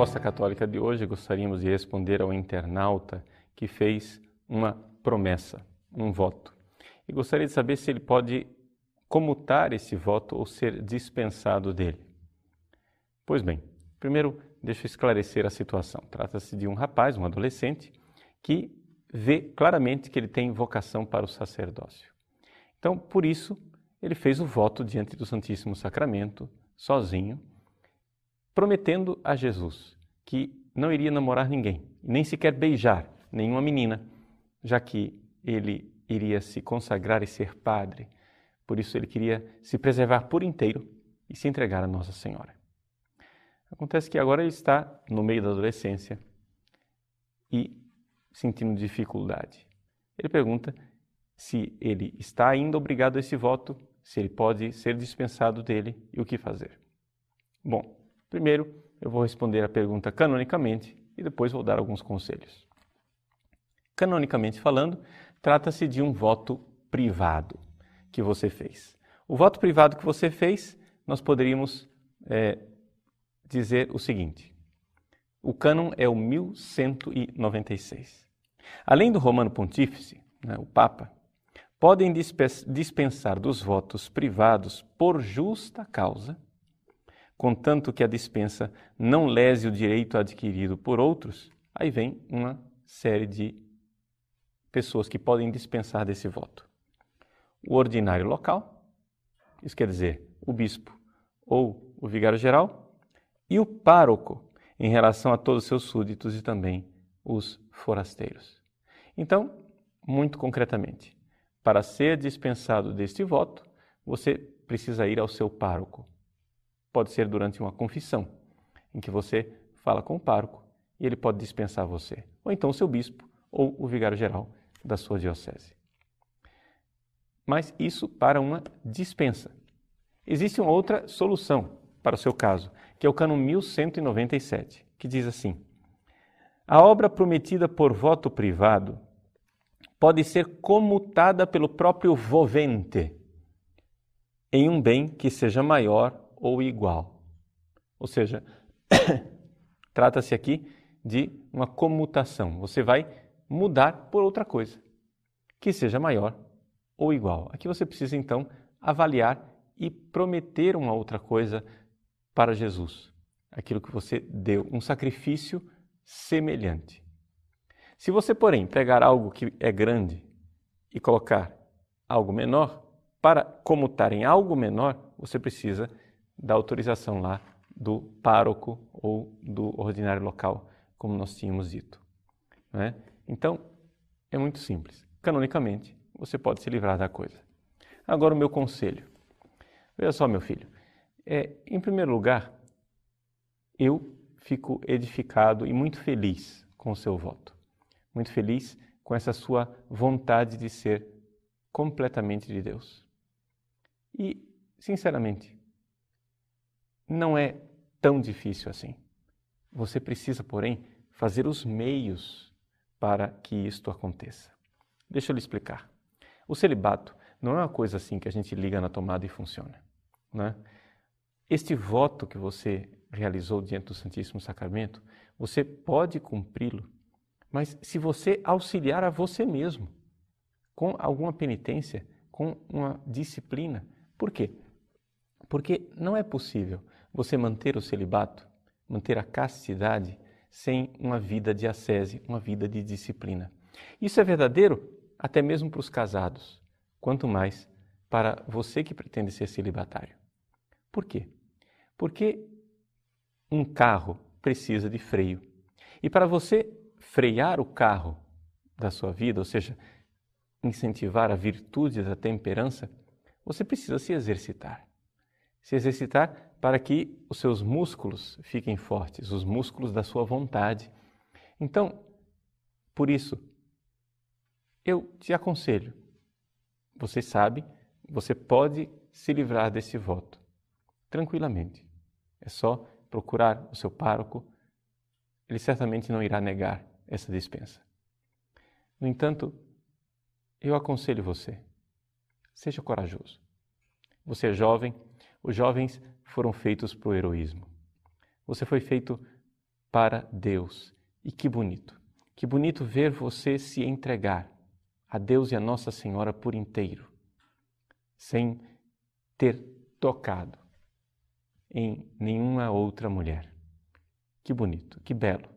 resposta católica de hoje, gostaríamos de responder ao internauta que fez uma promessa, um voto. E gostaria de saber se ele pode comutar esse voto ou ser dispensado dele. Pois bem, primeiro deixa eu esclarecer a situação. Trata-se de um rapaz, um adolescente, que vê claramente que ele tem vocação para o sacerdócio. Então, por isso, ele fez o voto diante do Santíssimo Sacramento, sozinho, prometendo a Jesus que não iria namorar ninguém, nem sequer beijar nenhuma menina, já que ele iria se consagrar e ser padre. Por isso, ele queria se preservar por inteiro e se entregar a Nossa Senhora. Acontece que agora ele está no meio da adolescência e sentindo dificuldade. Ele pergunta se ele está ainda obrigado a esse voto, se ele pode ser dispensado dele e o que fazer. Bom, primeiro eu vou responder a pergunta canonicamente e depois vou dar alguns conselhos. Canonicamente falando, trata-se de um voto privado que você fez. O voto privado que você fez, nós poderíamos é, dizer o seguinte: o cânon é o 1196. Além do Romano Pontífice, né, o Papa, podem dispensar dos votos privados por justa causa, contanto que a dispensa não lese o direito adquirido por outros, aí vem uma série de pessoas que podem dispensar desse voto. O ordinário local, isso quer dizer o bispo ou o vigário geral, e o pároco, em relação a todos os seus súditos e também os forasteiros. Então, muito concretamente, para ser dispensado deste voto, você precisa ir ao seu pároco. Pode ser durante uma confissão, em que você fala com o pároco e ele pode dispensar você, ou então o seu bispo ou o vigário geral da sua diocese. Mas isso para uma dispensa. Existe uma outra solução para o seu caso, que é o cano 1197, que diz assim: A obra prometida por voto privado pode ser comutada pelo próprio vovente em um bem que seja maior ou igual. Ou seja, trata-se aqui de uma comutação. Você vai mudar por outra coisa que seja maior ou igual. Aqui você precisa então avaliar e prometer uma outra coisa para Jesus. Aquilo que você deu, um sacrifício semelhante. Se você, porém, pegar algo que é grande e colocar algo menor, para comutar em algo menor, você precisa da autorização lá do pároco ou do ordinário local, como nós tínhamos dito. Né? Então, é muito simples. Canonicamente, você pode se livrar da coisa. Agora, o meu conselho. Veja só, meu filho. É, em primeiro lugar, eu fico edificado e muito feliz com o seu voto muito feliz com essa sua vontade de ser completamente de Deus. E, sinceramente, não é tão difícil assim. Você precisa, porém, fazer os meios para que isto aconteça. Deixa eu lhe explicar. O celibato não é uma coisa assim que a gente liga na tomada e funciona. Né? Este voto que você realizou diante do Santíssimo Sacramento, você pode cumpri-lo mas se você auxiliar a você mesmo com alguma penitência, com uma disciplina. Por quê? Porque não é possível você manter o celibato, manter a castidade sem uma vida de ascese, uma vida de disciplina. Isso é verdadeiro até mesmo para os casados, quanto mais para você que pretende ser celibatário. Por quê? Porque um carro precisa de freio. E para você frear o carro da sua vida, ou seja, incentivar a virtude da temperança, você precisa se exercitar. Se exercitar para que os seus músculos fiquem fortes, os músculos da sua vontade. Então, por isso, eu te aconselho, você sabe, você pode se livrar desse voto tranquilamente. É só procurar o seu pároco, ele certamente não irá negar essa dispensa. No entanto, eu aconselho você, seja corajoso. Você é jovem, os jovens foram feitos para o heroísmo. Você foi feito para Deus. E que bonito. Que bonito ver você se entregar a Deus e a Nossa Senhora por inteiro, sem ter tocado em nenhuma outra mulher. Que bonito, que belo.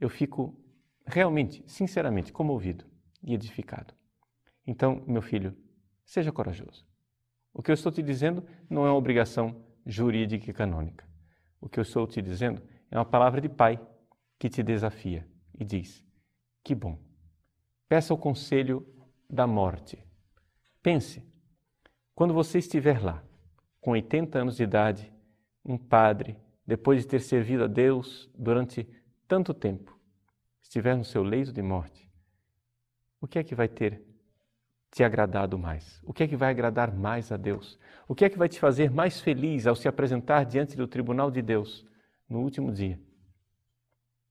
Eu fico realmente, sinceramente, comovido e edificado. Então, meu filho, seja corajoso. O que eu estou te dizendo não é uma obrigação jurídica e canônica. O que eu estou te dizendo é uma palavra de pai que te desafia e diz: Que bom. Peça o conselho da morte. Pense, quando você estiver lá, com 80 anos de idade, um padre, depois de ter servido a Deus durante tanto tempo, estiver no seu leito de morte, o que é que vai ter te agradado mais? O que é que vai agradar mais a Deus? O que é que vai te fazer mais feliz ao se apresentar diante do tribunal de Deus no último dia?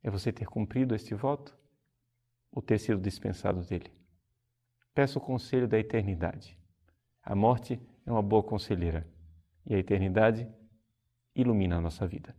É você ter cumprido este voto ou ter sido dispensado dele? Peça o conselho da eternidade. A morte é uma boa conselheira e a eternidade ilumina a nossa vida.